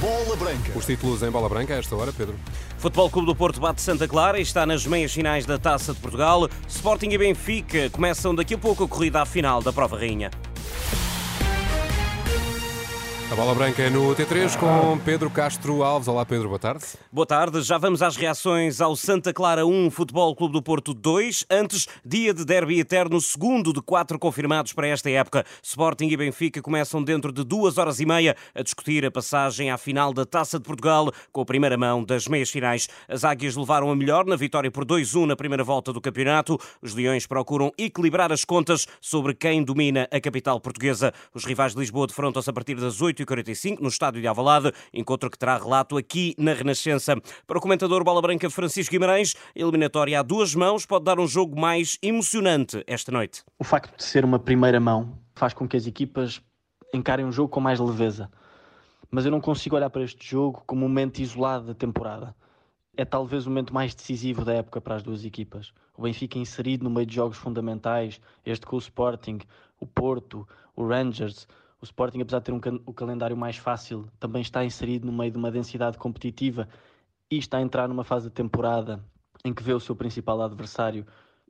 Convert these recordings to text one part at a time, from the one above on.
Bola Branca. Os títulos em bola branca a esta hora, Pedro. Futebol Clube do Porto bate Santa Clara e está nas meias finais da Taça de Portugal. Sporting e Benfica começam daqui a pouco a corrida à final da Prova Rainha. A bola branca é no T3 com Pedro Castro Alves. Olá, Pedro, boa tarde. Boa tarde, já vamos às reações ao Santa Clara 1, Futebol Clube do Porto 2. Antes, dia de derby eterno, segundo de quatro confirmados para esta época. Sporting e Benfica começam dentro de duas horas e meia a discutir a passagem à final da Taça de Portugal com a primeira mão das meias finais. As águias levaram a melhor na vitória por 2-1 na primeira volta do campeonato. Os leões procuram equilibrar as contas sobre quem domina a capital portuguesa. Os rivais de Lisboa defrontam-se a partir das 8 8h45 no estádio de Alvalade, encontro que terá relato aqui na Renascença. Para o comentador Bola Branca Francisco Guimarães, eliminatória a duas mãos pode dar um jogo mais emocionante esta noite. O facto de ser uma primeira mão faz com que as equipas encarem um jogo com mais leveza. Mas eu não consigo olhar para este jogo como um momento isolado da temporada. É talvez o momento mais decisivo da época para as duas equipas. O Benfica inserido no meio de jogos fundamentais, este com o Sporting, o Porto, o Rangers, o Sporting, apesar de ter um, o calendário mais fácil, também está inserido no meio de uma densidade competitiva e está a entrar numa fase de temporada em que vê o seu principal adversário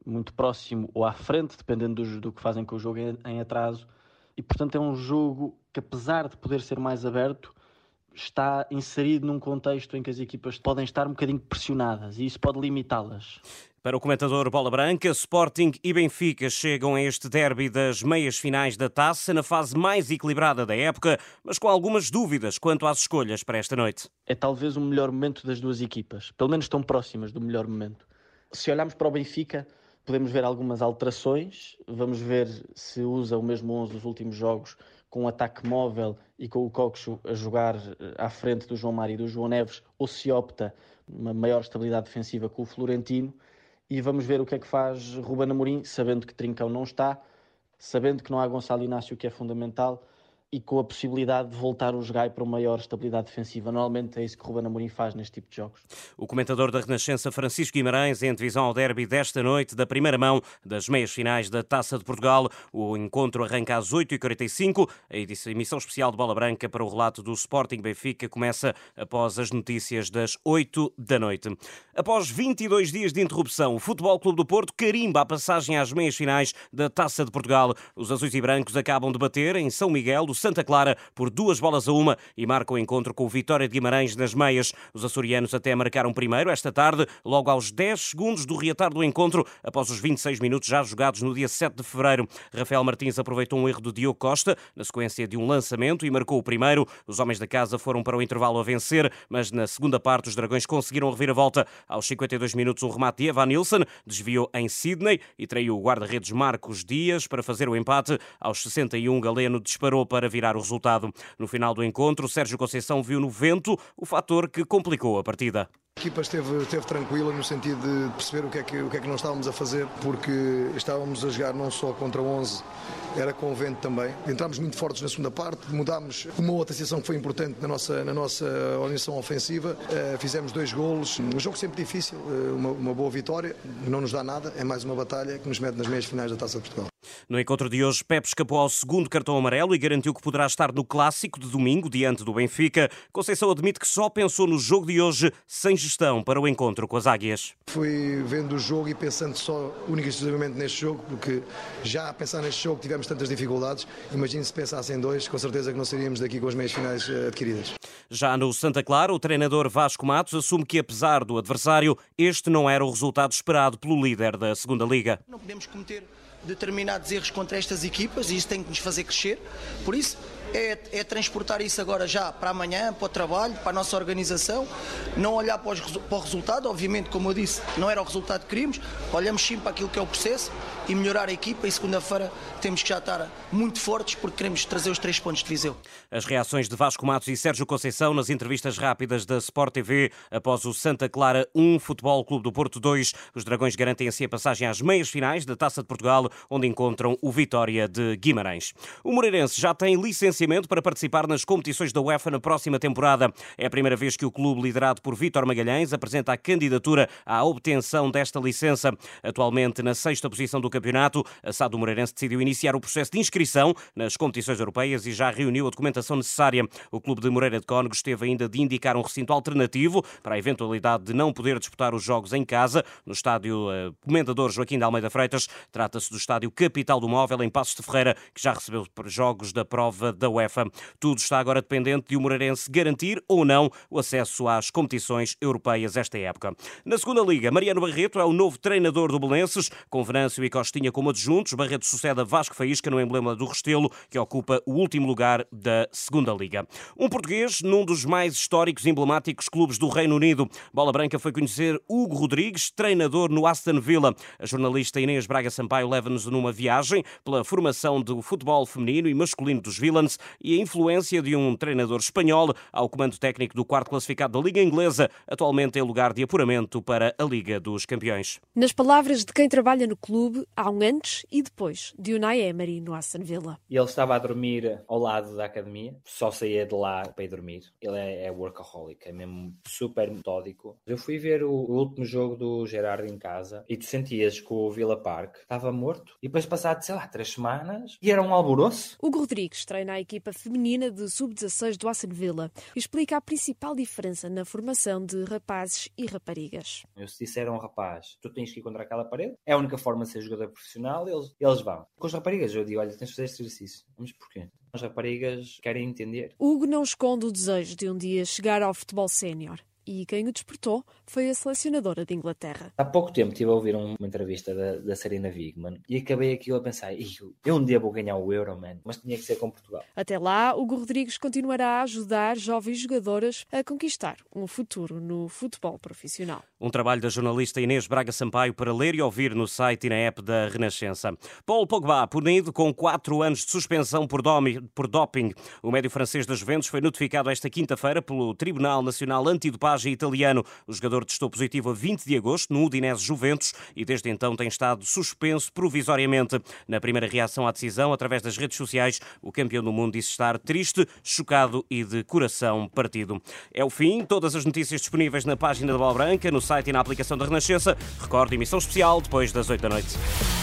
muito próximo ou à frente, dependendo do, do que fazem com o jogo em, em atraso. E, portanto, é um jogo que, apesar de poder ser mais aberto, está inserido num contexto em que as equipas podem estar um bocadinho pressionadas e isso pode limitá-las. Para o comentador Bola Branca, Sporting e Benfica chegam a este derby das meias finais da taça na fase mais equilibrada da época, mas com algumas dúvidas quanto às escolhas para esta noite. É talvez o melhor momento das duas equipas, pelo menos estão próximas do melhor momento. Se olharmos para o Benfica, podemos ver algumas alterações, vamos ver se usa o mesmo 11 dos últimos jogos com um ataque móvel e com o Coxo a jogar eh, à frente do João Mário e do João Neves, ou se opta uma maior estabilidade defensiva com o Florentino. E vamos ver o que é que faz Ruben Amorim, sabendo que Trincão não está, sabendo que não há Gonçalo Inácio, que é fundamental, e com a possibilidade de voltar o Jogai para uma maior estabilidade defensiva. Normalmente é isso que Ruben Amorim faz neste tipo de jogos. O comentador da Renascença, Francisco Guimarães, em divisão ao derby desta noite, da primeira mão das meias finais da Taça de Portugal. O encontro arranca às 8h45. A emissão especial de Bola Branca para o relato do Sporting Benfica começa após as notícias das 8 da noite. Após 22 dias de interrupção, o Futebol Clube do Porto carimba a passagem às meias finais da Taça de Portugal. Os azuis e brancos acabam de bater em São Miguel do Santa Clara por duas bolas a uma e marca o encontro com o Vitória de Guimarães nas meias. Os açorianos até marcaram primeiro esta tarde, logo aos 10 segundos do reatar do encontro, após os 26 minutos já jogados no dia 7 de fevereiro. Rafael Martins aproveitou um erro do Diogo Costa, na sequência de um lançamento, e marcou o primeiro. Os homens da casa foram para o intervalo a vencer, mas na segunda parte os dragões conseguiram revirar a volta. Aos 52 minutos, um remate de Evan Nilsson desviou em Sydney e traiu o guarda-redes Marcos Dias para fazer o empate. Aos 61, Galeno disparou para virar o resultado. No final do encontro, Sérgio Conceição viu no vento o fator que complicou a partida. A equipa esteve, esteve tranquila no sentido de perceber o que, é que, o que é que nós estávamos a fazer, porque estávamos a jogar não só contra 11, era com o vento também. Entramos muito fortes na segunda parte, mudámos uma outra situação que foi importante na nossa, na nossa organização ofensiva, uh, fizemos dois golos, um jogo sempre difícil, uh, uma, uma boa vitória, não nos dá nada, é mais uma batalha que nos mete nas meias finais da Taça de Portugal. No encontro de hoje, Pep escapou ao segundo cartão amarelo e garantiu que poderá estar no clássico de domingo diante do Benfica. Conceição admite que só pensou no jogo de hoje sem gestão para o encontro com as Águias. Fui vendo o jogo e pensando só única e exclusivamente neste jogo, porque já a pensar neste jogo tivemos tantas dificuldades. Imagino se pensassem dois, com certeza que não seríamos daqui com as meias finais eh, adquiridas. Já no Santa Clara, o treinador Vasco Matos assume que, apesar do adversário, este não era o resultado esperado pelo líder da segunda Liga. Não podemos cometer determinados erros contra estas equipas e isso tem que nos fazer crescer. Por isso, é, é, transportar isso agora já para amanhã, para o trabalho, para a nossa organização, não olhar para, os, para, o resultado, obviamente, como eu disse, não era o resultado que queríamos, olhamos sim para aquilo que é o processo e melhorar a equipa e segunda-feira temos que já estar muito fortes porque queremos trazer os três pontos de Viseu. As reações de Vasco Matos e Sérgio Conceição nas entrevistas rápidas da Sport TV após o Santa Clara 1, Futebol Clube do Porto 2. Os Dragões garantem assim a passagem às meias finais da Taça de Portugal, onde encontram o Vitória de Guimarães. O Moreirense já tem licenciamento para participar nas competições da UEFA na próxima temporada. É a primeira vez que o clube liderado por Vítor Magalhães apresenta a candidatura à obtenção desta licença. Atualmente na sexta posição do campeonato, campeonato, a SAD do Moreirense decidiu iniciar o processo de inscrição nas competições europeias e já reuniu a documentação necessária. O clube de Moreira de Cónegos teve ainda de indicar um recinto alternativo para a eventualidade de não poder disputar os jogos em casa, no estádio uh, Comendador Joaquim de Almeida Freitas. Trata-se do estádio Capital do Móvel, em Passos de Ferreira, que já recebeu jogos da prova da UEFA. Tudo está agora dependente de o Moreirense garantir ou não o acesso às competições europeias esta época. Na segunda liga, Mariano Barreto é o novo treinador do Belenenses, com Venâncio e Costinha como adjuntos. Barreto sucede a Vasco Faísca no emblema do Restelo, que ocupa o último lugar da segunda liga. Um português num dos mais históricos e emblemáticos clubes do Reino Unido. Bola Branca foi conhecer Hugo Rodrigues, treinador no Aston Villa. A jornalista Inês Braga Sampaio leva-nos numa viagem pela formação do futebol feminino e masculino dos Villains e a influência de um treinador espanhol ao comando técnico do quarto classificado da Liga Inglesa, atualmente em lugar de apuramento para a Liga dos Campeões. Nas palavras de quem trabalha no clube, há um antes e depois de Unai Emery no Aston Villa. Ele estava a dormir ao lado da academia, só saía de lá para ir dormir. Ele é, é workaholic, é mesmo super metódico. Eu fui ver o, o último jogo do Gerardo em casa e tu sentias que o Villa Park estava morto e depois passado, sei lá, três semanas e era um alvoroço. Hugo Rodrigues treina a equipa feminina de sub-16 do Aston Villa e explica a principal diferença na formação de rapazes e raparigas. Eu se disser a um rapaz, tu tens que ir contra aquela parede, é a única forma de ser jogador profissional, eles, eles vão. Com as raparigas eu digo, olha, tens de fazer este exercício. Mas porquê? As raparigas querem entender. Hugo não esconde o desejo de um dia chegar ao futebol sénior e quem o despertou foi a selecionadora de Inglaterra. Há pouco tempo estive a ouvir uma entrevista da, da Serena Wigman e acabei aquilo a pensar, eu um dia vou ganhar o Euro, man, mas tinha que ser com Portugal. Até lá, Hugo Rodrigues continuará a ajudar jovens jogadoras a conquistar um futuro no futebol profissional. Um trabalho da jornalista Inês Braga Sampaio para ler e ouvir no site e na app da Renascença. Paul Pogba, punido com quatro anos de suspensão por, domi, por doping. O médio francês das Juventus foi notificado esta quinta-feira pelo Tribunal Nacional Antidopagem italiano. O jogador testou positivo a 20 de agosto no Udinese Juventus e desde então tem estado suspenso provisoriamente. Na primeira reação à decisão, através das redes sociais, o campeão do mundo disse estar triste, chocado e de coração partido. É o fim. Todas as notícias disponíveis na página da Bola Branca, no site e na aplicação da Renascença. Recorde emissão especial depois das 8 da noite.